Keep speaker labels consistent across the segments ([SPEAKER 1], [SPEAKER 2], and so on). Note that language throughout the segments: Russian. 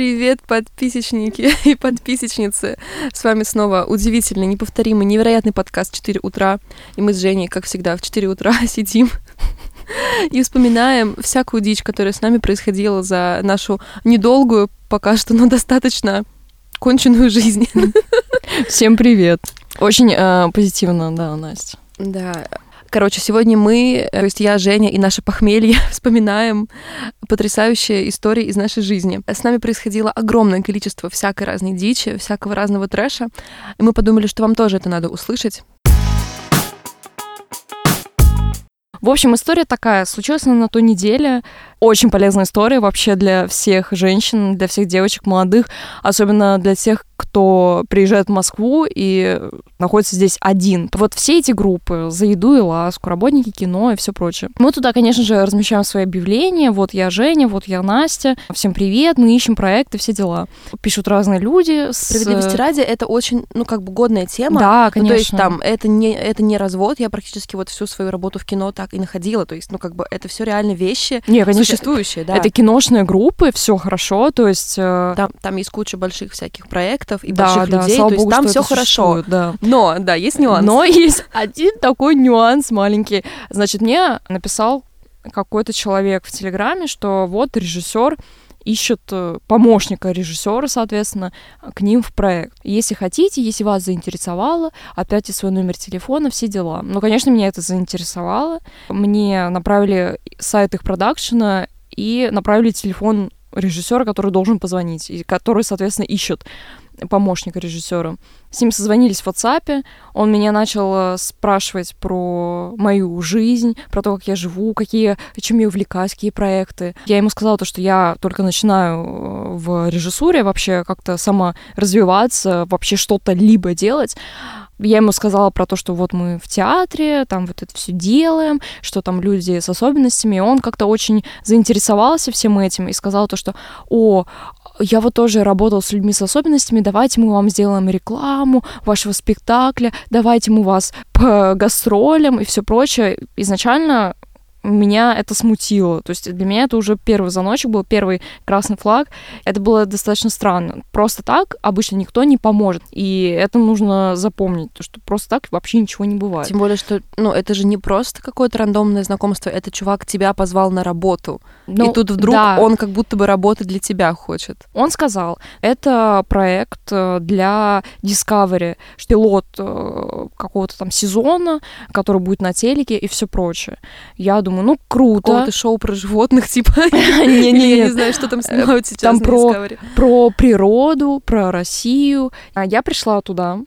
[SPEAKER 1] Привет, подписчики и подписчицы. С вами снова удивительный, неповторимый, невероятный подкаст 4 утра. И мы с Женей, как всегда, в 4 утра сидим и вспоминаем всякую дичь, которая с нами происходила за нашу недолгую, пока что, но достаточно конченую жизнь.
[SPEAKER 2] Всем привет. Очень э, позитивно, да, Настя.
[SPEAKER 1] Да, Короче, сегодня мы, то есть я, Женя и наше похмелье, вспоминаем потрясающие истории из нашей жизни. С нами происходило огромное количество всякой разной дичи, всякого разного трэша, и мы подумали, что вам тоже это надо услышать.
[SPEAKER 2] В общем, история такая. Случилась она на той неделе. Очень полезная история вообще для всех женщин, для всех девочек молодых, особенно для тех, кто приезжает в Москву и находится здесь один. Вот все эти группы за еду и ласку, работники кино и все прочее. Мы туда, конечно же, размещаем свои объявления. Вот я Женя, вот я Настя. Всем привет, мы ищем проекты, все дела. Пишут разные люди.
[SPEAKER 1] С... Справедливости ради, это очень, ну, как бы годная тема.
[SPEAKER 2] Да, конечно.
[SPEAKER 1] Ну, то есть там, это не, это не развод. Я практически вот всю свою работу в кино так и находила. То есть, ну, как бы это все реально вещи.
[SPEAKER 2] Не, конечно,
[SPEAKER 1] существующие, да.
[SPEAKER 2] Это киношные группы, все хорошо, то есть... Э...
[SPEAKER 1] Там, там есть куча больших всяких проектов и да, больших да, людей, то есть Богу, там все хорошо.
[SPEAKER 2] Да.
[SPEAKER 1] Но, да, есть нюанс.
[SPEAKER 2] Но есть один такой нюанс маленький. Значит, мне написал какой-то человек в Телеграме, что вот режиссер ищут э, помощника режиссера, соответственно, к ним в проект. Если хотите, если вас заинтересовало, отправьте свой номер телефона, все дела. Ну, конечно, меня это заинтересовало. Мне направили сайт их продакшена и направили телефон режиссера, который должен позвонить, и который, соответственно, ищет помощника режиссера. С ним созвонились в WhatsApp, он меня начал э, спрашивать про мою жизнь, про то, как я живу, какие, чем я увлекаюсь, какие проекты. Я ему сказала то, что я только начинаю э, в режиссуре вообще как-то сама развиваться, вообще что-то либо делать. Я ему сказала про то, что вот мы в театре, там вот это все делаем, что там люди с особенностями. И он как-то очень заинтересовался всем этим и сказал то, что «О, я вот тоже работал с людьми с особенностями, давайте мы вам сделаем рекламу вашего спектакля, давайте мы вас по гастролям и все прочее. Изначально меня это смутило. То есть для меня это уже первый звоночек был, первый красный флаг. Это было достаточно странно. Просто так обычно никто не поможет. И это нужно запомнить, то что просто так вообще ничего не бывает.
[SPEAKER 1] Тем более, что ну, это же не просто какое-то рандомное знакомство, это чувак тебя позвал на работу. Ну, и тут вдруг да. он как будто бы работать для тебя хочет.
[SPEAKER 2] Он сказал, это проект э, для Discovery, пилот э, какого-то там сезона, который будет на телеке и все прочее. Я думаю, думаю, ну круто.
[SPEAKER 1] Какого-то шоу про животных, типа. Не, не, Я не знаю, что там снимают сейчас
[SPEAKER 2] Там про про природу, про Россию. А Я пришла туда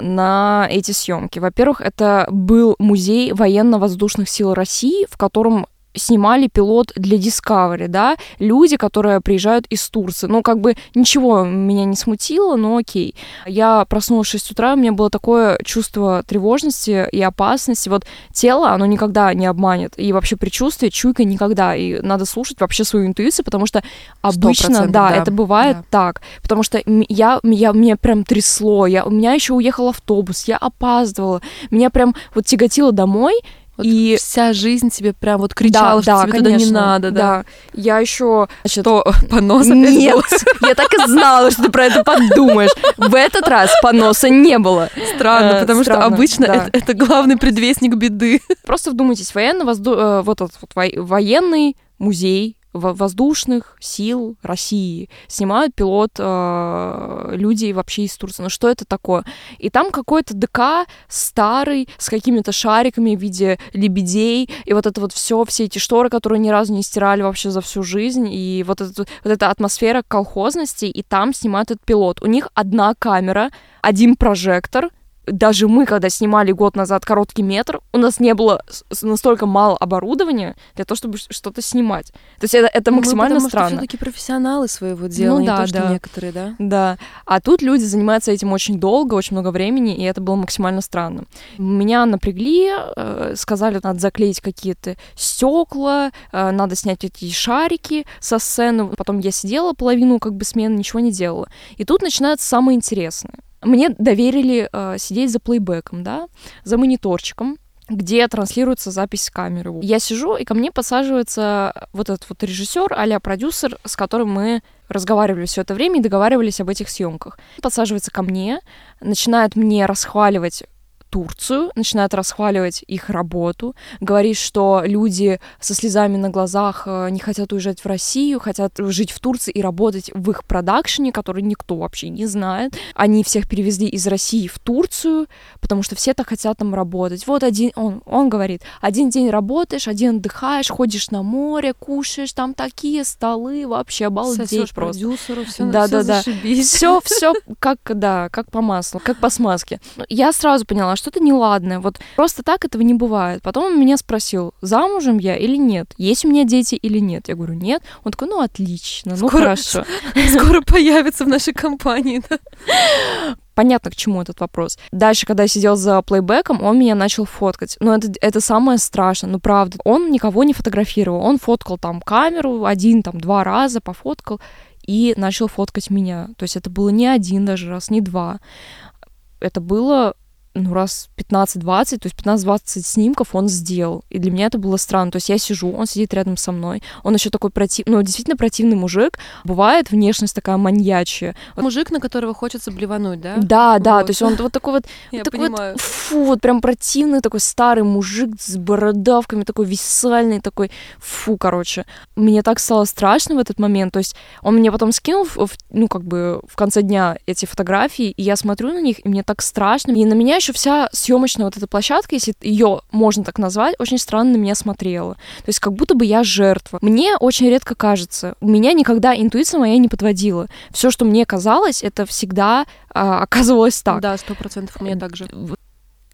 [SPEAKER 2] на эти съемки. Во-первых, это был музей военно-воздушных сил России, в котором снимали пилот для Discovery, да, люди, которые приезжают из Турции. Ну, как бы ничего меня не смутило, но окей. Я проснулась в 6 утра, у меня было такое чувство тревожности и опасности. Вот тело, оно никогда не обманет. И вообще предчувствие, чуйка никогда. И надо слушать вообще свою интуицию, потому что обычно, да, да, это бывает да. так. Потому что я, я, меня прям трясло, я, у меня еще уехал автобус, я опаздывала, меня прям вот тяготило домой,
[SPEAKER 1] вот и вся жизнь тебе прям вот кричала, да, что да, тебе конечно, туда не надо, да. да.
[SPEAKER 2] Я еще
[SPEAKER 1] что понос
[SPEAKER 2] Нет, я так и знала, что ты про это подумаешь. В этот раз поноса не было.
[SPEAKER 1] Странно, э, потому что обычно это главный предвестник беды.
[SPEAKER 2] Просто вдумайтесь, военно э, вот этот вот военный музей воздушных сил России. Снимают пилот э, люди вообще из Турции. Ну что это такое? И там какой-то ДК старый, с какими-то шариками в виде лебедей, и вот это вот все, все эти шторы, которые ни разу не стирали вообще за всю жизнь, и вот, это, вот эта атмосфера колхозности, и там снимают этот пилот. У них одна камера, один прожектор — даже мы, когда снимали год назад короткий метр, у нас не было настолько мало оборудования для того, чтобы что-то снимать. То есть это, это ну, максимально
[SPEAKER 1] мы,
[SPEAKER 2] странно.
[SPEAKER 1] Мы все-таки профессионалы своего дела, ну, не да, то, что
[SPEAKER 2] да.
[SPEAKER 1] некоторые, да?
[SPEAKER 2] Да. А тут люди занимаются этим очень долго, очень много времени, и это было максимально странно. Меня напрягли, э, сказали, надо заклеить какие-то стекла, э, надо снять эти шарики со сцены. Потом я сидела половину как бы смены, ничего не делала. И тут начинается самое интересное мне доверили э, сидеть за плейбеком, да, за мониторчиком, где транслируется запись с камеры. Я сижу, и ко мне подсаживается вот этот вот режиссер, а продюсер, с которым мы разговаривали все это время и договаривались об этих съемках. Подсаживается ко мне, начинает мне расхваливать Турцию, начинает расхваливать их работу, говорит, что люди со слезами на глазах э, не хотят уезжать в Россию, хотят жить в Турции и работать в их продакшене, который никто вообще не знает. Они всех перевезли из России в Турцию, потому что все так хотят там работать. Вот один, он, он говорит, один день работаешь, один отдыхаешь, ходишь на море, кушаешь, там такие столы, вообще обалдеть Сосёшь просто.
[SPEAKER 1] продюсеру, все да, да, да.
[SPEAKER 2] Все, все как, да, как по маслу, как по смазке. Я сразу поняла, что-то неладное. Вот просто так этого не бывает. Потом он меня спросил, замужем я или нет, есть у меня дети или нет. Я говорю, нет. Он такой, ну отлично, ну скоро, хорошо.
[SPEAKER 1] Скоро появится в нашей компании. Да?
[SPEAKER 2] Понятно, к чему этот вопрос. Дальше, когда я сидел за плейбеком, он меня начал фоткать. Но это, это самое страшное, ну правда. Он никого не фотографировал. Он фоткал там камеру один, там, два раза пофоткал и начал фоткать меня. То есть это было не один даже раз, не два. Это было ну, раз 15-20, то есть 15-20 снимков он сделал. И для меня это было странно. То есть я сижу, он сидит рядом со мной. Он еще такой против... ну, действительно противный мужик. Бывает внешность такая маньячая.
[SPEAKER 1] Вот... Мужик, на которого хочется блевануть, да?
[SPEAKER 2] Да, да, вот. то есть он вот такой вот... Я такой понимаю. Вот, фу, вот прям противный такой старый мужик с бородавками, такой висальный, такой... Фу, короче. Мне так стало страшно в этот момент. То есть он мне потом скинул, в, ну, как бы в конце дня эти фотографии, и я смотрю на них, и мне так страшно. И на меня еще вся съемочная вот эта площадка, если ее можно так назвать, очень странно на меня смотрела. То есть как будто бы я жертва. Мне очень редко кажется, у меня никогда интуиция моя не подводила. Все, что мне казалось, это всегда а, оказывалось так.
[SPEAKER 1] Да, сто процентов у меня так же.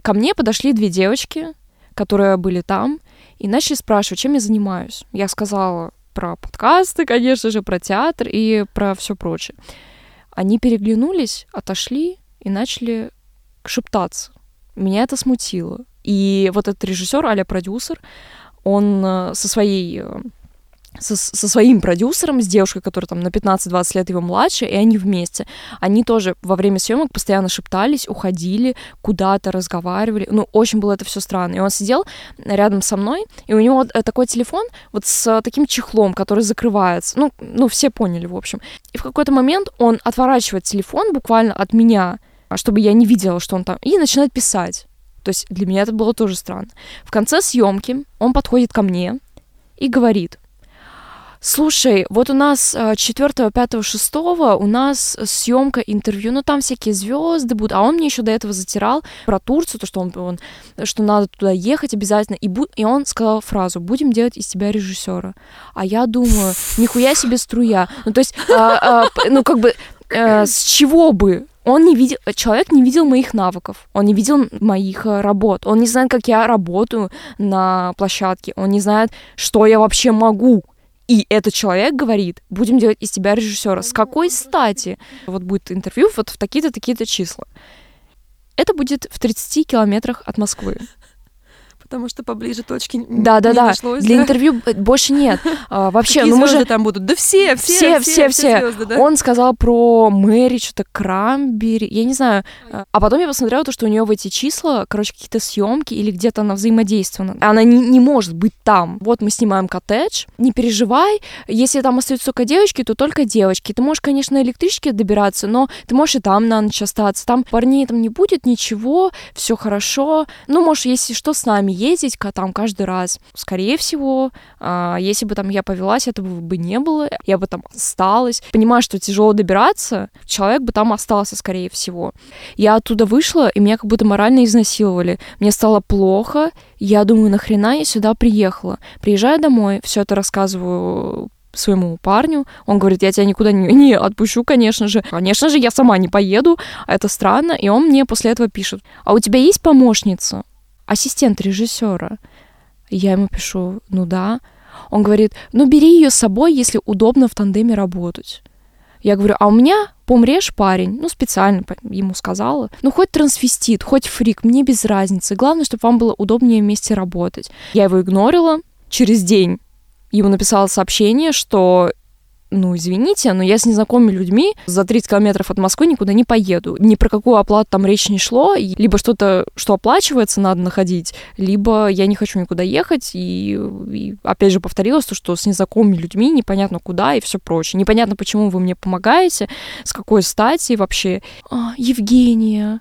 [SPEAKER 2] Ко мне подошли две девочки, которые были там, и начали спрашивать, чем я занимаюсь. Я сказала про подкасты, конечно же, про театр и про все прочее. Они переглянулись, отошли и начали шептаться. Меня это смутило. И вот этот режиссер, а продюсер, он э, со своей э, со, со своим продюсером, с девушкой, которая там на 15-20 лет его младше, и они вместе. Они тоже во время съемок постоянно шептались, уходили, куда-то разговаривали. Ну, очень было это все странно. И он сидел рядом со мной, и у него э, такой телефон вот с таким чехлом, который закрывается. Ну, ну все поняли, в общем. И в какой-то момент он отворачивает телефон буквально от меня, чтобы я не видела, что он там, и начинает писать. То есть для меня это было тоже странно. В конце съемки он подходит ко мне и говорит, слушай, вот у нас 4, 5, 6 у нас съемка интервью, ну там всякие звезды будут, а он мне еще до этого затирал про Турцию, то, что он, он что надо туда ехать обязательно, и, бу- и он сказал фразу, будем делать из тебя режиссера. А я думаю, нихуя себе струя. Ну то есть, а, а, ну как бы, а, с чего бы? Он не видел, человек не видел моих навыков, он не видел моих э, работ, он не знает, как я работаю на площадке, он не знает, что я вообще могу. И этот человек говорит, будем делать из тебя режиссера. С какой стати? Вот будет интервью вот в такие-то, такие-то числа. Это будет в 30 километрах от Москвы
[SPEAKER 1] потому что поближе точки
[SPEAKER 2] да, да, не да. нашлось. Для да? интервью больше нет. А, вообще,
[SPEAKER 1] Какие ну мы же там будут. Да все, все, все, все. все, все. Звезды, да?
[SPEAKER 2] Он сказал про Мэри, что-то Крамбери, я не знаю. А потом я посмотрела то, что у нее в эти числа, короче, какие-то съемки или где-то она взаимодействована. Она не, не может быть там. Вот мы снимаем коттедж, не переживай, если там остаются только девочки, то только девочки. Ты можешь, конечно, на электричке добираться, но ты можешь и там на ночь остаться. Там парней там не будет, ничего, все хорошо. Ну, можешь, если что, с нами ездить там каждый раз. Скорее всего, а, если бы там я повелась, этого бы не было, я бы там осталась. Понимаю, что тяжело добираться, человек бы там остался, скорее всего. Я оттуда вышла, и меня как будто морально изнасиловали. Мне стало плохо, я думаю, нахрена я сюда приехала. Приезжаю домой, все это рассказываю своему парню. Он говорит, я тебя никуда не, не отпущу, конечно же. Конечно же, я сама не поеду. Это странно. И он мне после этого пишет, а у тебя есть помощница? Ассистент режиссера. Я ему пишу, ну да. Он говорит, ну бери ее с собой, если удобно в тандеме работать. Я говорю, а у меня помрешь парень, ну специально ему сказала, ну хоть трансвестит, хоть фрик, мне без разницы, главное, чтобы вам было удобнее вместе работать. Я его игнорила, через день ему написала сообщение, что ну, извините, но я с незнакомыми людьми за 30 километров от Москвы никуда не поеду. Ни про какую оплату там речь не шло. Либо что-то, что оплачивается, надо находить, либо я не хочу никуда ехать. И, и опять же повторилось то, что с незнакомыми людьми непонятно куда и все прочее. Непонятно, почему вы мне помогаете, с какой стати вообще. А, Евгения,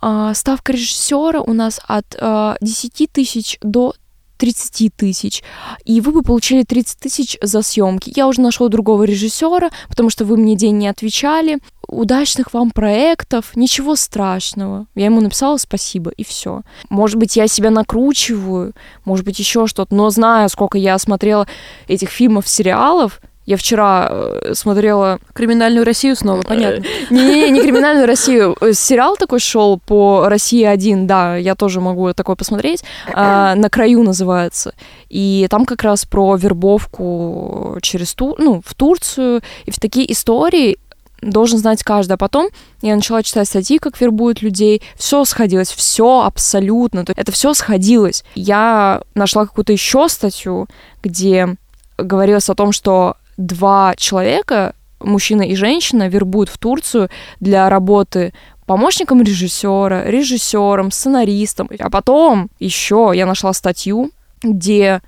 [SPEAKER 2] а, ставка режиссера у нас от а, 10 тысяч до 30 тысяч, и вы бы получили 30 тысяч за съемки. Я уже нашел другого режиссера, потому что вы мне день не отвечали. Удачных вам проектов, ничего страшного. Я ему написала спасибо, и все. Может быть, я себя накручиваю, может быть, еще что-то, но знаю, сколько я смотрела этих фильмов, сериалов, я вчера э, смотрела...
[SPEAKER 1] Криминальную Россию снова, понятно.
[SPEAKER 2] Не-не-не, не криминальную Россию. Э, сериал такой шел по России один, да, я тоже могу такой посмотреть. А, на краю называется. И там как раз про вербовку через ту, ну, в Турцию. И в такие истории должен знать каждый. А потом я начала читать статьи, как вербуют людей. Все сходилось, все абсолютно. Это все сходилось. Я нашла какую-то еще статью, где говорилось о том, что два человека, мужчина и женщина, вербуют в Турцию для работы помощником режиссера, режиссером, сценаристом. А потом еще я нашла статью, где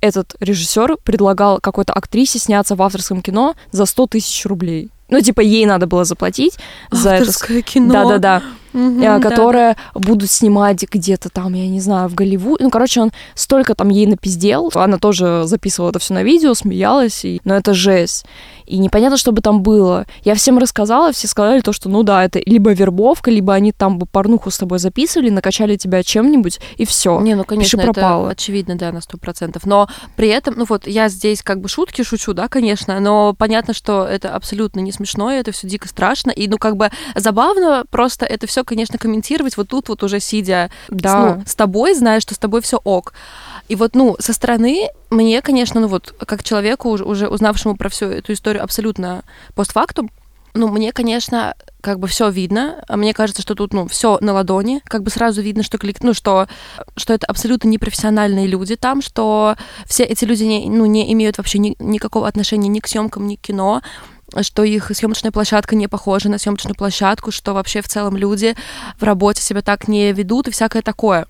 [SPEAKER 2] этот режиссер предлагал какой-то актрисе сняться в авторском кино за 100 тысяч рублей. Ну, типа, ей надо было заплатить за
[SPEAKER 1] Авторское
[SPEAKER 2] это.
[SPEAKER 1] кино.
[SPEAKER 2] Да-да-да.
[SPEAKER 1] Мгм,
[SPEAKER 2] Э,
[SPEAKER 1] да,
[SPEAKER 2] будут снимать где-то там, я не знаю, в Голливуде. Ну, короче, он столько там ей напиздел. Она тоже записывала это все на видео, смеялась. И... Но это жесть. И непонятно, что бы там было. Я всем рассказала, все сказали то, что, ну да, это либо вербовка, либо они там бы порнуху с тобой записывали, накачали тебя чем-нибудь, и все.
[SPEAKER 1] Не, ну, конечно,
[SPEAKER 2] Пиши
[SPEAKER 1] это
[SPEAKER 2] пропало.
[SPEAKER 1] очевидно, да, на сто процентов. Но при этом, ну вот, я здесь как бы шутки шучу, да, конечно, но понятно, что это абсолютно не смешно, и это все дико страшно, и, ну, как бы забавно просто это все, конечно, комментировать вот тут вот уже сидя
[SPEAKER 2] Да.
[SPEAKER 1] ну, с тобой, зная, что с тобой все ок. И вот, ну, со стороны мне, конечно, ну вот, как человеку, уже, узнавшему про всю эту историю абсолютно постфактум, ну, мне, конечно, как бы все видно. А Мне кажется, что тут, ну, все на ладони. Как бы сразу видно, что коллек- ну, что, что это абсолютно непрофессиональные люди там, что все эти люди не, ну, не имеют вообще ни- никакого отношения ни к съемкам, ни к кино что их съемочная площадка не похожа на съемочную площадку, что вообще в целом люди в работе себя так не ведут и всякое такое.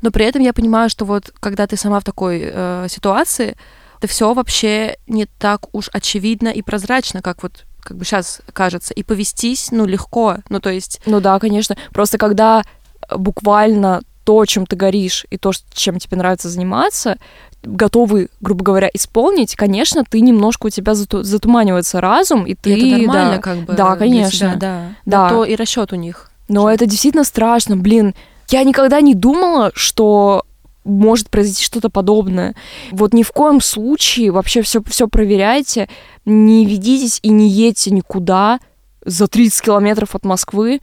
[SPEAKER 1] Но при этом я понимаю, что вот когда ты сама в такой э, ситуации, это все вообще не так уж очевидно и прозрачно, как вот как бы сейчас кажется, и повестись, ну, легко, ну, то есть...
[SPEAKER 2] Ну да, конечно. Просто когда буквально то, чем ты горишь, и то, чем тебе нравится заниматься, готовы, грубо говоря, исполнить, конечно, ты немножко у тебя зату- затуманивается разум, и ты...
[SPEAKER 1] и это нормально,
[SPEAKER 2] да,
[SPEAKER 1] как бы.
[SPEAKER 2] Да, конечно.
[SPEAKER 1] тебя, да.
[SPEAKER 2] Да.
[SPEAKER 1] То и расчет у них.
[SPEAKER 2] Но это действительно страшно, блин. Я никогда не думала, что может произойти что-то подобное. Вот ни в коем случае вообще все, все проверяйте, не ведитесь и не едьте никуда за 30 километров от Москвы.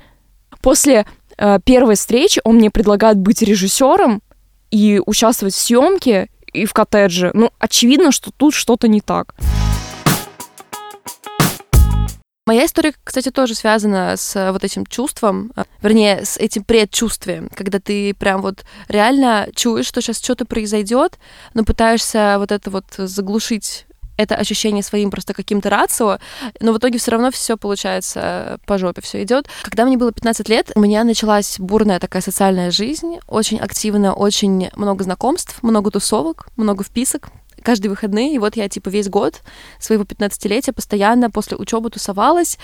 [SPEAKER 2] После первой встречи он мне предлагает быть режиссером и участвовать в съемке и в коттедже. Ну, очевидно, что тут что-то не так.
[SPEAKER 1] Моя история, кстати, тоже связана с э, вот этим чувством, э, вернее, с этим предчувствием, когда ты прям вот реально чуешь, что сейчас что-то произойдет, но пытаешься вот это вот заглушить это ощущение своим просто каким-то рацио, но в итоге все равно все получается э, по жопе все идет. Когда мне было 15 лет, у меня началась бурная такая социальная жизнь, очень активная, очень много знакомств, много тусовок, много вписок, каждые выходные, и вот я, типа, весь год своего 15-летия постоянно после учебы тусовалась.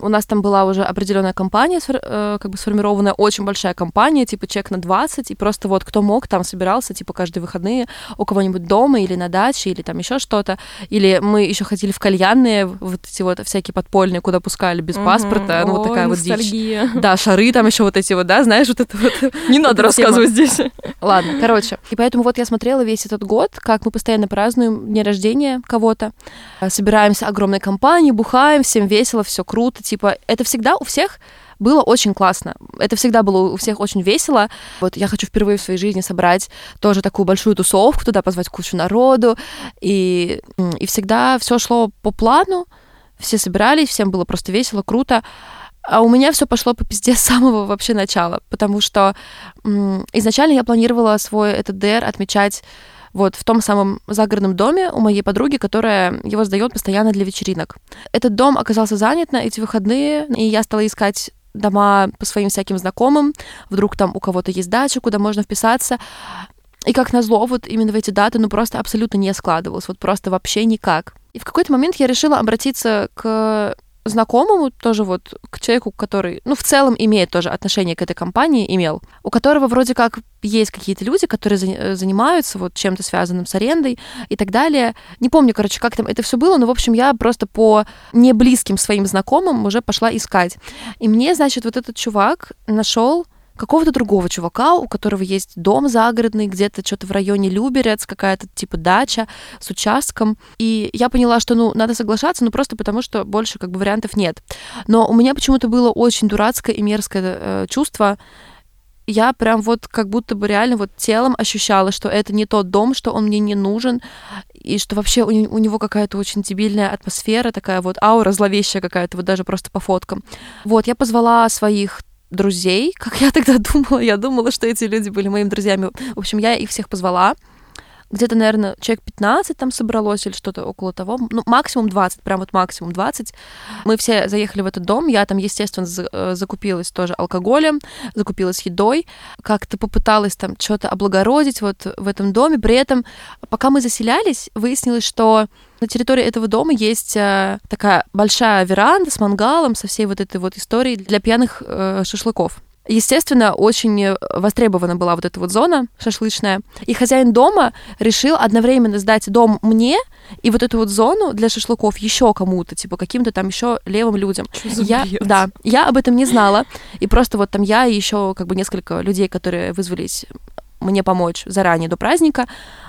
[SPEAKER 1] У нас там была уже определенная компания, э, как бы сформированная, очень большая компания, типа чек на 20, и просто вот кто мог, там собирался, типа, каждые выходные у кого-нибудь дома или на даче, или там еще что-то. Или мы еще ходили в кальянные, вот эти вот всякие подпольные, куда пускали без паспорта, ну вот такая вот дичь. Да, шары там еще вот эти вот, да, знаешь, вот это вот.
[SPEAKER 2] Не надо рассказывать здесь.
[SPEAKER 1] Ладно, короче. И поэтому вот я смотрела весь этот год, как мы постоянно празднуем день рождения кого-то. Собираемся огромной компанией, бухаем, всем весело, все круто. Типа, это всегда у всех было очень классно. Это всегда было у всех очень весело. Вот я хочу впервые в своей жизни собрать тоже такую большую тусовку, туда позвать кучу народу. И, и всегда все шло по плану. Все собирались, всем было просто весело, круто. А у меня все пошло по пизде с самого вообще начала, потому что изначально я планировала свой этот ДР отмечать вот в том самом загородном доме у моей подруги, которая его сдает постоянно для вечеринок. Этот дом оказался занят на эти выходные, и я стала искать дома по своим всяким знакомым, вдруг там у кого-то есть дача, куда можно вписаться. И как назло, вот именно в эти даты, ну просто абсолютно не складывалось, вот просто вообще никак. И в какой-то момент я решила обратиться к знакомому, тоже вот к человеку, который, ну, в целом имеет тоже отношение к этой компании, имел, у которого вроде как есть какие-то люди, которые э, занимаются вот чем-то связанным с арендой и так далее. Не помню, короче, как там это все было, но, в общем, я просто по неблизким своим знакомым уже пошла искать. И мне, значит, вот этот чувак нашел какого-то другого чувака, у которого есть дом загородный, где-то что-то в районе Люберец, какая-то типа дача с участком. И я поняла, что, ну, надо соглашаться, ну, просто потому что больше как бы вариантов нет. Но у меня почему-то было очень дурацкое и мерзкое э, чувство, я прям вот как будто бы реально вот телом ощущала, что это не тот дом, что он мне не нужен, и что вообще у, у него какая-то очень дебильная атмосфера, такая вот аура зловещая какая-то, вот даже просто по фоткам. Вот, я позвала своих друзей, как я тогда думала. Я думала, что эти люди были моими друзьями. В общем, я их всех позвала. Где-то, наверное, человек 15 там собралось или что-то около того. Ну, максимум 20, прям вот максимум 20. Мы все заехали в этот дом. Я там, естественно, э, закупилась тоже алкоголем, закупилась едой. Как-то попыталась там что-то облагородить вот в этом доме. При этом, пока мы заселялись, выяснилось, что на территории этого дома есть э, такая большая веранда с мангалом, со всей вот этой вот историей для пьяных э, шашлыков. Естественно, очень востребована была вот эта вот зона шашлычная. И хозяин дома решил одновременно сдать дом мне и вот эту вот зону для шашлыков еще кому-то, типа каким-то там еще левым людям.
[SPEAKER 2] я,
[SPEAKER 1] да, я об этом не знала. И просто вот там я и еще как бы несколько людей, которые вызвались мне помочь заранее до праздника,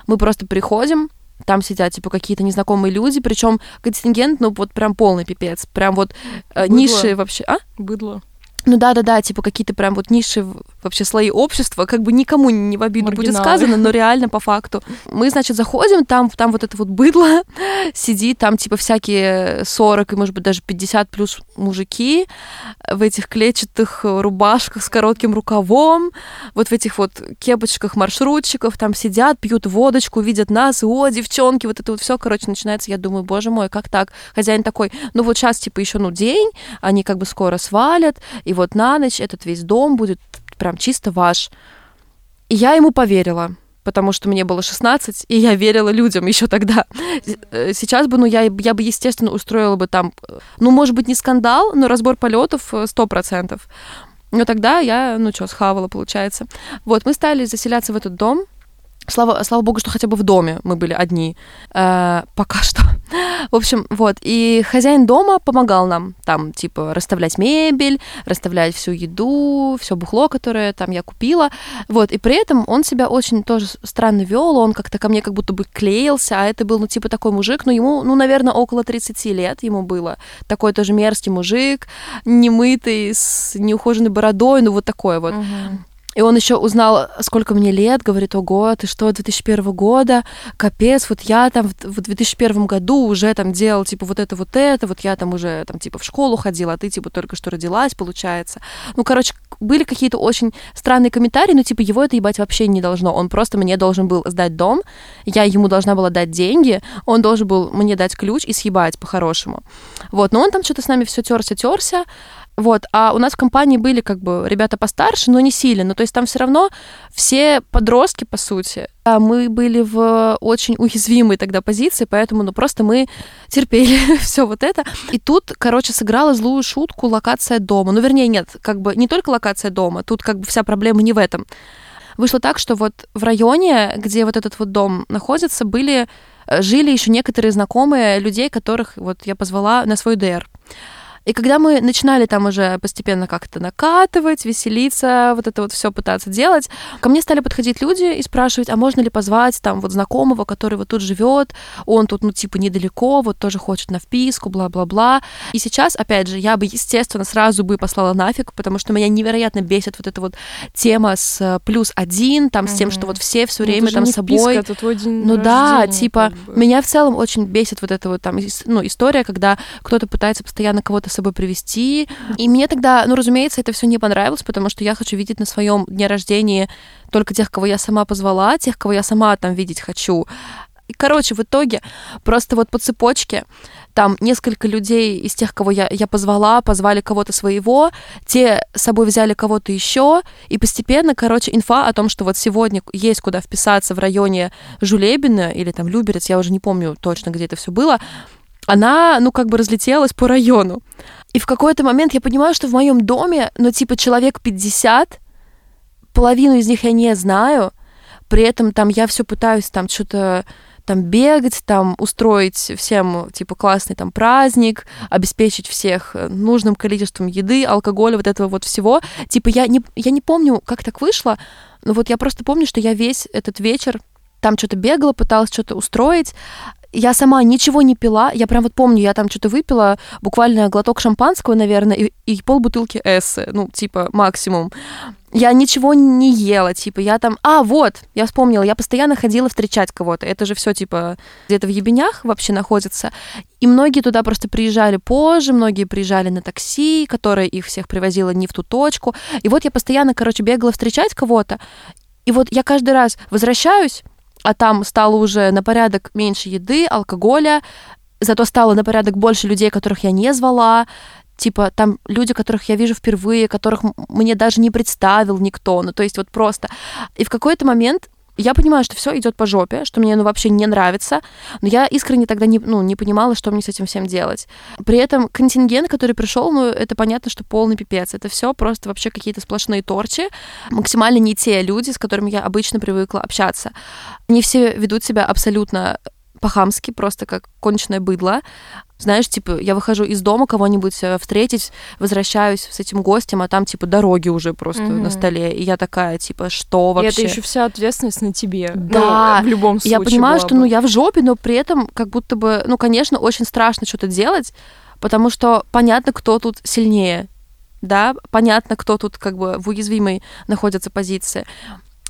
[SPEAKER 1] мы просто приходим, там сидят, типа, какие-то незнакомые люди, причем контингент, ну, вот прям полный пипец, прям вот э, ниши вообще, а?
[SPEAKER 2] Быдло.
[SPEAKER 1] Ну да-да-да, типа какие-то прям вот ниши вообще слои общества, как бы никому не в обиду
[SPEAKER 2] Маргиналы.
[SPEAKER 1] будет сказано, но реально по факту. Мы, значит, заходим, там, там вот это вот быдло сидит, там типа всякие 40 и, может быть, даже 50 плюс мужики в этих клетчатых рубашках с коротким рукавом, вот в этих вот кепочках маршрутчиков, там сидят, пьют водочку, видят нас, о, девчонки, вот это вот все, короче, начинается, я думаю, боже мой, как так? Хозяин такой, ну вот сейчас, типа, еще, ну, день, они как бы скоро свалят, и вот на ночь этот весь дом будет прям чисто ваш. И я ему поверила потому что мне было 16, и я верила людям еще тогда. Э, сейчас бы, ну, я, я бы, естественно, устроила бы там, э, ну, может быть, не скандал, но разбор полетов 100%. Э, но тогда я, ну, что, схавала, получается. Вот, мы стали заселяться в этот дом, Слава, слава богу, что хотя бы в доме мы были одни. Э, пока что. В общем, вот. И хозяин дома помогал нам там, типа, расставлять мебель, расставлять всю еду, все бухло, которое там я купила. Вот. И при этом он себя очень тоже странно вел. Он как-то ко мне как будто бы клеился, а это был, ну, типа, такой мужик. Ну, ему, ну, наверное, около 30 лет ему было. Такой тоже мерзкий мужик, немытый, с неухоженной бородой, ну, вот такой вот.
[SPEAKER 2] Угу.
[SPEAKER 1] И он еще узнал, сколько мне лет, говорит, ого, ты что, 2001 года, капец, вот я там в 2001 году уже там делал, типа, вот это, вот это, вот я там уже, там, типа, в школу ходила, а ты, типа, только что родилась, получается. Ну, короче, были какие-то очень странные комментарии, но, типа, его это ебать вообще не должно. Он просто мне должен был сдать дом, я ему должна была дать деньги, он должен был мне дать ключ и съебать по-хорошему. Вот, но он там что-то с нами все терся, терся, вот, а у нас в компании были как бы ребята постарше, но не сильно. Ну, то есть там все равно все подростки, по сути. А мы были в очень уязвимой тогда позиции, поэтому, ну, просто мы терпели все вот это. И тут, короче, сыграла злую шутку локация дома. Ну, вернее, нет, как бы не только локация дома, тут как бы вся проблема не в этом. Вышло так, что вот в районе, где вот этот вот дом находится, были э, жили еще некоторые знакомые людей, которых вот я позвала на свой ДР. И когда мы начинали там уже постепенно как-то накатывать, веселиться, вот это вот все пытаться делать, ко мне стали подходить люди и спрашивать, а можно ли позвать там вот знакомого, который вот тут живет, он тут, ну, типа, недалеко, вот тоже хочет на вписку, бла-бла-бла. И сейчас, опять же, я бы, естественно, сразу бы послала нафиг, потому что меня невероятно бесит вот эта вот тема с э, плюс один, там, с тем, что вот все все ну, время ну, там с собой...
[SPEAKER 2] Вписка, это твой день
[SPEAKER 1] ну
[SPEAKER 2] рождения,
[SPEAKER 1] да, типа,
[SPEAKER 2] как бы.
[SPEAKER 1] меня в целом очень бесит вот эта вот там, ну, история, когда кто-то пытается постоянно кого-то кого-то с собой привести. И мне тогда, ну, разумеется, это все не понравилось, потому что я хочу видеть на своем дне рождения только тех, кого я сама позвала, тех, кого я сама там видеть хочу. И, короче, в итоге просто вот по цепочке там несколько людей из тех, кого я, я позвала, позвали кого-то своего, те с собой взяли кого-то еще, и постепенно, короче, инфа о том, что вот сегодня есть куда вписаться в районе Жулебина или там Люберец, я уже не помню точно, где это все было, она, ну, как бы разлетелась по району. И в какой-то момент я понимаю, что в моем доме, ну, типа, человек 50, половину из них я не знаю, при этом там я все пытаюсь там что-то там бегать, там устроить всем типа классный там праздник, обеспечить всех э, нужным количеством еды, алкоголя, вот этого вот всего. Типа я не, я не помню, как так вышло, но вот я просто помню, что я весь этот вечер там что-то бегала, пыталась что-то устроить, я сама ничего не пила, я прям вот помню, я там что-то выпила, буквально глоток шампанского, наверное, и, и полбутылки эссы, ну, типа, максимум. Я ничего не ела, типа, я там... А, вот, я вспомнила, я постоянно ходила встречать кого-то. Это же все типа, где-то в Ебенях вообще находится. И многие туда просто приезжали позже, многие приезжали на такси, которое их всех привозило не в ту точку. И вот я постоянно, короче, бегала встречать кого-то. И вот я каждый раз возвращаюсь, а там стало уже на порядок меньше еды, алкоголя, зато стало на порядок больше людей, которых я не звала, типа там люди, которых я вижу впервые, которых мне даже не представил никто, ну то есть вот просто. И в какой-то момент я понимаю, что все идет по жопе, что мне ну вообще не нравится, но я искренне тогда не, ну, не понимала, что мне с этим всем делать. При этом контингент, который пришел, ну это понятно, что полный пипец. Это все просто вообще какие-то сплошные торчи, максимально не те люди, с которыми я обычно привыкла общаться. Они все ведут себя абсолютно по-хамски, просто как конченое быдло. Знаешь, типа, я выхожу из дома кого-нибудь э, встретить, возвращаюсь с этим гостем, а там, типа, дороги уже просто mm-hmm. на столе. И я такая, типа, что вообще?
[SPEAKER 2] И это еще вся ответственность на тебе.
[SPEAKER 1] Да.
[SPEAKER 2] Ну, в любом случае.
[SPEAKER 1] Я понимаю, что, бы. ну, я в жопе, но при этом как будто бы, ну, конечно, очень страшно что-то делать, потому что понятно, кто тут сильнее да, понятно, кто тут как бы в уязвимой находится позиции.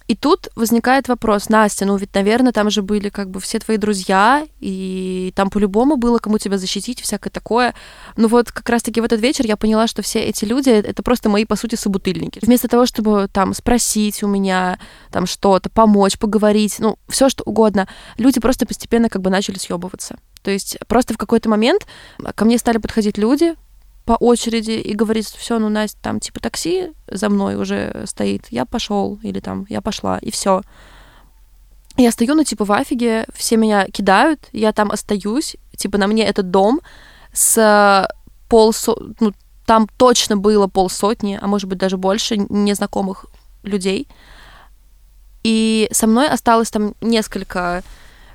[SPEAKER 1] И тут возникает вопрос, Настя, ну ведь, наверное, там же были как бы все твои друзья, и там по-любому было кому тебя защитить, всякое такое. Ну вот как раз-таки в этот вечер я поняла, что все эти люди — это просто мои, по сути, собутыльники. Вместо того, чтобы там спросить у меня там что-то, помочь, поговорить, ну, все что угодно, люди просто постепенно как бы начали съебываться. То есть просто в какой-то момент ко мне стали подходить люди, по очереди и говорит, все, ну, Настя, там, типа, такси за мной уже стоит, я пошел, или там, я пошла, и все. Я стою, ну, типа, в афиге, все меня кидают, я там остаюсь, типа, на мне этот дом с полсо... ну, там точно было полсотни, а может быть даже больше незнакомых людей. И со мной осталось там несколько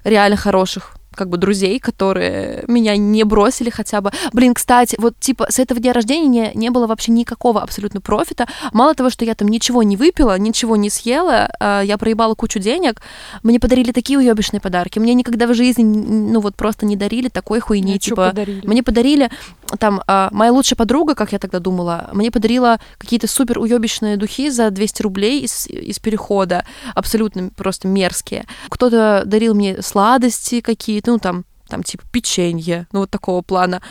[SPEAKER 1] реально хороших как бы друзей, которые меня не бросили хотя бы. Блин, кстати, вот типа с этого дня рождения не, не было вообще никакого абсолютно профита. Мало того, что я там ничего не выпила, ничего не съела, э, я проебала кучу денег, мне подарили такие уебищные подарки. Мне никогда в жизни, ну вот просто не дарили такой хуйни.
[SPEAKER 2] А
[SPEAKER 1] типа,
[SPEAKER 2] подарили?
[SPEAKER 1] мне подарили там э, моя лучшая подруга, как я тогда думала, мне подарила какие-то супер уебищные духи за 200 рублей из, из перехода, абсолютно просто мерзкие. Кто-то дарил мне сладости какие-то, ну, там, там, типа, печенье, ну, вот такого плана.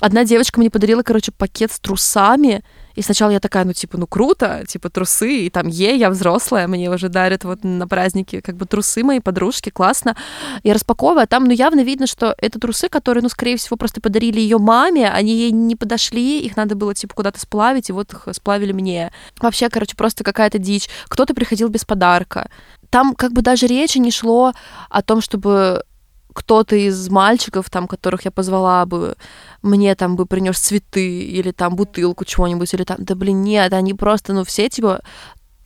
[SPEAKER 1] Одна девочка мне подарила, короче, пакет с трусами, и сначала я такая, ну, типа, ну, круто, типа, трусы, и там, е, я взрослая, мне уже дарят вот на праздники, как бы, трусы мои подружки, классно. Я распаковываю, а там, ну, явно видно, что это трусы, которые, ну, скорее всего, просто подарили ее маме, они ей не подошли, их надо было, типа, куда-то сплавить, и вот их сплавили мне. Вообще, короче, просто какая-то дичь. Кто-то приходил без подарка. Там, как бы, даже речи не шло о том, чтобы кто-то из мальчиков, там, которых я позвала бы, мне там бы принес цветы или там бутылку чего-нибудь, или там, да блин, нет, они просто, ну, все типа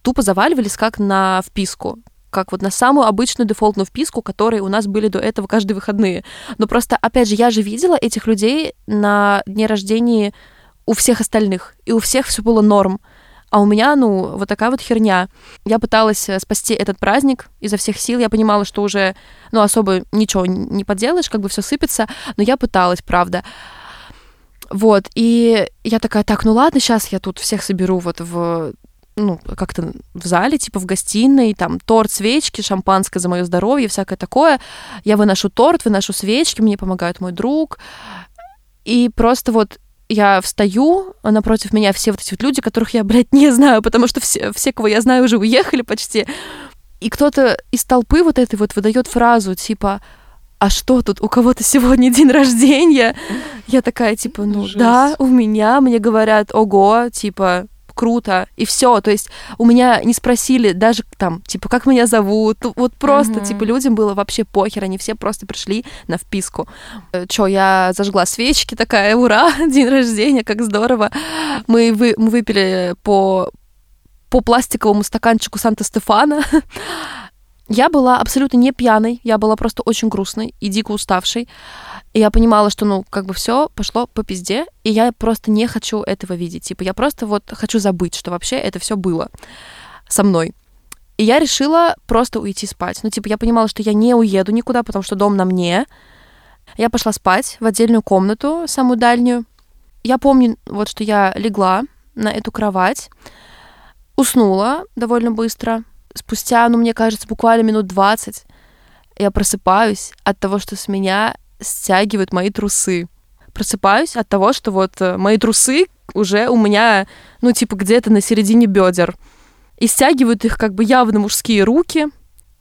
[SPEAKER 1] тупо заваливались как на вписку как вот на самую обычную дефолтную вписку, которые у нас были до этого каждые выходные. Но просто, опять же, я же видела этих людей на дне рождения у всех остальных, и у всех все было норм. А у меня, ну, вот такая вот херня. Я пыталась э, спасти этот праздник изо всех сил. Я понимала, что уже, ну, особо ничего не поделаешь, как бы все сыпется, но я пыталась, правда. Вот, и я такая, так, ну ладно, сейчас я тут всех соберу вот в ну, как-то в зале, типа в гостиной, там торт, свечки, шампанское за мое здоровье, всякое такое. Я выношу торт, выношу свечки, мне помогает мой друг. И просто вот я встаю, а напротив меня все вот эти вот люди, которых я, блядь, не знаю, потому что все, все кого я знаю, уже уехали почти. И кто-то из толпы вот этой вот выдает фразу, типа, а что тут, у кого-то сегодня день рождения? Я такая, типа, ну Жесть. да, у меня, мне говорят, ого, типа, круто, и все. То есть у меня не спросили даже там, типа, как меня зовут. Вот просто, mm-hmm. типа, людям было вообще похер, они все просто пришли на вписку. Э, Чё, я зажгла свечки, такая, ура, день рождения, как здорово. Мы, вы, мы выпили по, по пластиковому стаканчику Санта-Стефана. Я была абсолютно не пьяной, я была просто очень грустной и дико уставшей. И я понимала, что, ну, как бы все пошло по пизде, и я просто не хочу этого видеть. Типа, я просто вот хочу забыть, что вообще это все было со мной. И я решила просто уйти спать. Ну, типа, я понимала, что я не уеду никуда, потому что дом на мне. Я пошла спать в отдельную комнату, самую дальнюю. Я помню, вот, что я легла на эту кровать, уснула довольно быстро, спустя, ну, мне кажется, буквально минут 20 я просыпаюсь от того, что с меня стягивают мои трусы. Просыпаюсь от того, что вот э, мои трусы уже у меня, ну, типа, где-то на середине бедер. И стягивают их как бы явно мужские руки.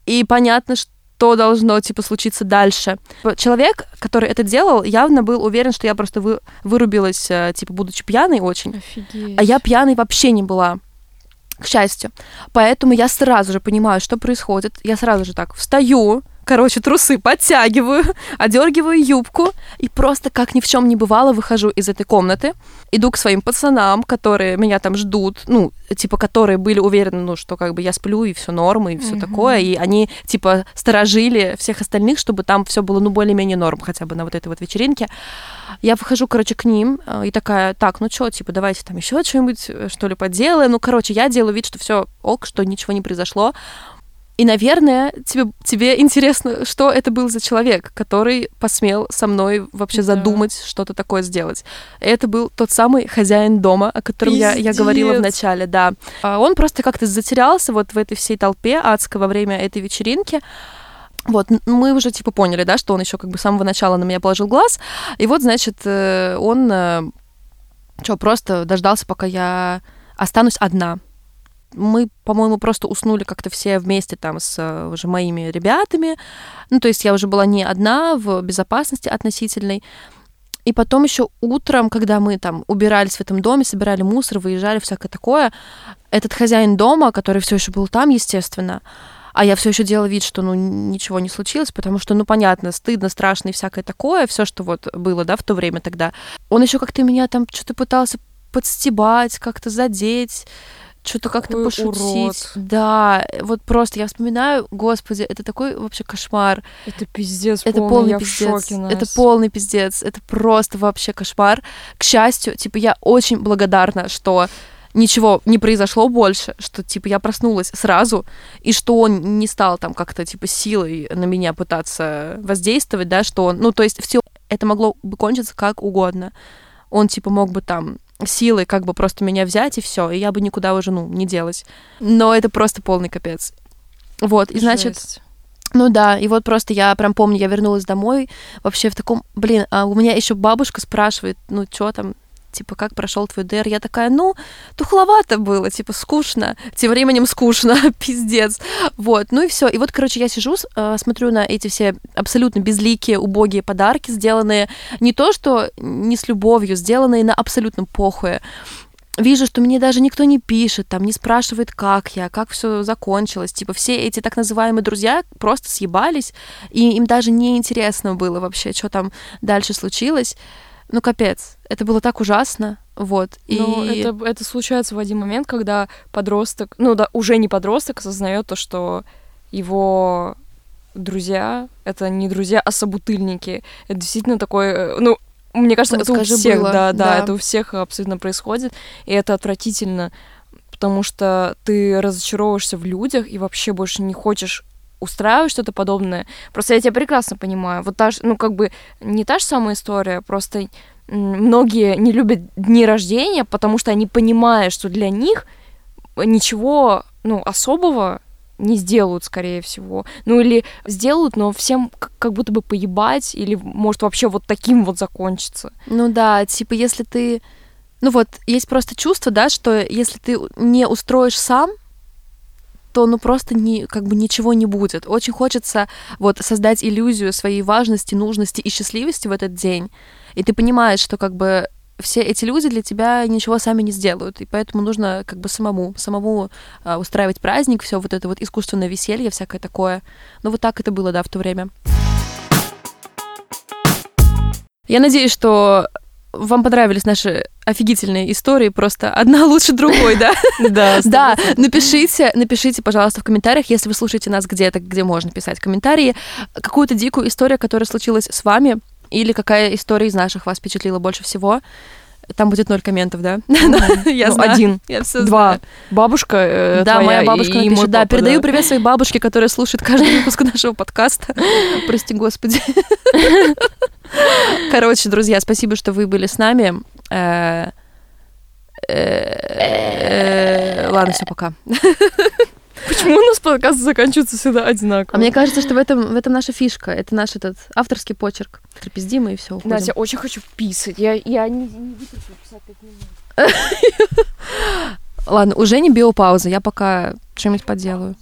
[SPEAKER 1] И понятно, что должно, типа, случиться дальше. Человек, который это делал, явно был уверен, что я просто вы, вырубилась, э, типа, будучи пьяной очень.
[SPEAKER 2] Офигеть.
[SPEAKER 1] А я пьяной вообще не была к счастью. Поэтому я сразу же понимаю, что происходит. Я сразу же так встаю, короче, трусы подтягиваю, одергиваю юбку и просто как ни в чем не бывало выхожу из этой комнаты, иду к своим пацанам, которые меня там ждут, ну, типа, которые были уверены, ну, что как бы я сплю и все норм и все mm-hmm. такое, и они типа сторожили всех остальных, чтобы там все было ну более-менее норм, хотя бы на вот этой вот вечеринке. Я выхожу, короче, к ним э, и такая, так, ну что, типа, давайте там еще что-нибудь, э, что ли, поделаем. Ну, короче, я делаю вид, что все ок, что ничего не произошло. И, наверное, тебе, тебе интересно, что это был за человек, который посмел со мной вообще да. задумать что-то такое сделать. Это был тот самый хозяин дома, о котором я, я говорила в начале, да. А он просто как-то затерялся вот в этой всей толпе адской во время этой вечеринки. Вот, мы уже типа поняли, да, что он еще как бы с самого начала на меня положил глаз. И вот, значит, э, он э, что, просто дождался, пока я останусь одна мы, по-моему, просто уснули как-то все вместе там с э, уже моими ребятами. Ну, то есть я уже была не одна в безопасности относительной. И потом еще утром, когда мы там убирались в этом доме, собирали мусор, выезжали, всякое такое, этот хозяин дома, который все еще был там, естественно, а я все еще делала вид, что ну ничего не случилось, потому что, ну понятно, стыдно, страшно и всякое такое, все, что вот было, да, в то время тогда. Он еще как-то меня там что-то пытался подстебать, как-то задеть что-то как-то пошутить. Урод. Да, вот просто я вспоминаю, господи, это такой вообще кошмар.
[SPEAKER 2] Это пиздец, это полный, полный я пиздец. В шоке,
[SPEAKER 1] Это полный пиздец, это просто вообще кошмар. К счастью, типа я очень благодарна, что ничего не произошло больше, что, типа, я проснулась сразу, и что он не стал там как-то, типа, силой на меня пытаться воздействовать, да, что он, ну, то есть все это могло бы кончиться как угодно. Он, типа, мог бы там силой как бы просто меня взять и все, и я бы никуда уже, ну, не делась. Но это просто полный капец. Вот, и значит... Жесть. Ну да, и вот просто я прям помню, я вернулась домой вообще в таком, блин, а у меня еще бабушка спрашивает, ну что там, типа, как прошел твой ДР? Я такая, ну, тухловато было, типа, скучно. Тем временем скучно, пиздец. Вот, ну и все. И вот, короче, я сижу, э, смотрю на эти все абсолютно безликие, убогие подарки, сделанные не то, что не с любовью, сделанные на абсолютном похуе вижу, что мне даже никто не пишет, там не спрашивает, как я, как все закончилось. Типа все эти так называемые друзья просто съебались, и им даже не интересно было вообще, что там дальше случилось ну, капец. Это было так ужасно. Вот.
[SPEAKER 2] И... Ну, это, это случается в один момент, когда подросток, ну да, уже не подросток, осознает то, что его друзья это не друзья, а собутыльники. Это действительно такой, э, ну, мне кажется, вот это у всех, было. Да, да, да, это у всех абсолютно происходит, и это отвратительно, потому что ты разочаровываешься в людях и вообще больше не хочешь устраивать что-то подобное. Просто я тебя прекрасно понимаю. Вот та же, ну, как бы не та же самая история, просто многие не любят дни рождения, потому что они понимают, что для них ничего, ну, особого не сделают, скорее всего. Ну или сделают, но всем как будто бы поебать, или может вообще вот таким вот закончится.
[SPEAKER 1] Ну да, типа если ты... Ну вот, есть просто чувство, да, что если ты не устроишь сам, то ну просто не, как бы ничего не будет. Очень хочется вот создать иллюзию своей важности, нужности и счастливости в этот день. И ты понимаешь, что как бы все эти люди для тебя ничего сами не сделают, и поэтому нужно как бы самому, самому э, устраивать праздник, все вот это вот искусственное веселье, всякое такое. Ну вот так это было, да, в то время. Я надеюсь, что вам понравились наши офигительные истории, просто одна лучше другой, да?
[SPEAKER 2] Да,
[SPEAKER 1] да. Напишите, напишите, пожалуйста, в комментариях, если вы слушаете нас где-то, где можно писать комментарии, какую-то дикую историю, которая случилась с вами, или какая история из наших вас впечатлила больше всего. Там будет ноль комментов, да?
[SPEAKER 2] Я ну, знаю. Один. Два. Бабушка э,
[SPEAKER 1] Да, моя бабушка напишет. Да, передаю привет своей бабушке, которая слушает каждый выпуск нашего подкаста. Прости, господи. Короче, друзья, спасибо, что вы были с нами. Э, э, ладно, все, пока.
[SPEAKER 2] Почему у нас подкасты заканчиваются всегда одинаково?
[SPEAKER 1] А мне кажется, что в этом, в этом наша фишка. Это наш этот авторский почерк. Трапездим и все.
[SPEAKER 2] Уходим. Настя, очень хочу писать. Я, я не, не вытерплю 55 минут.
[SPEAKER 1] Ладно, уже не биопауза. Я пока что-нибудь поделаю.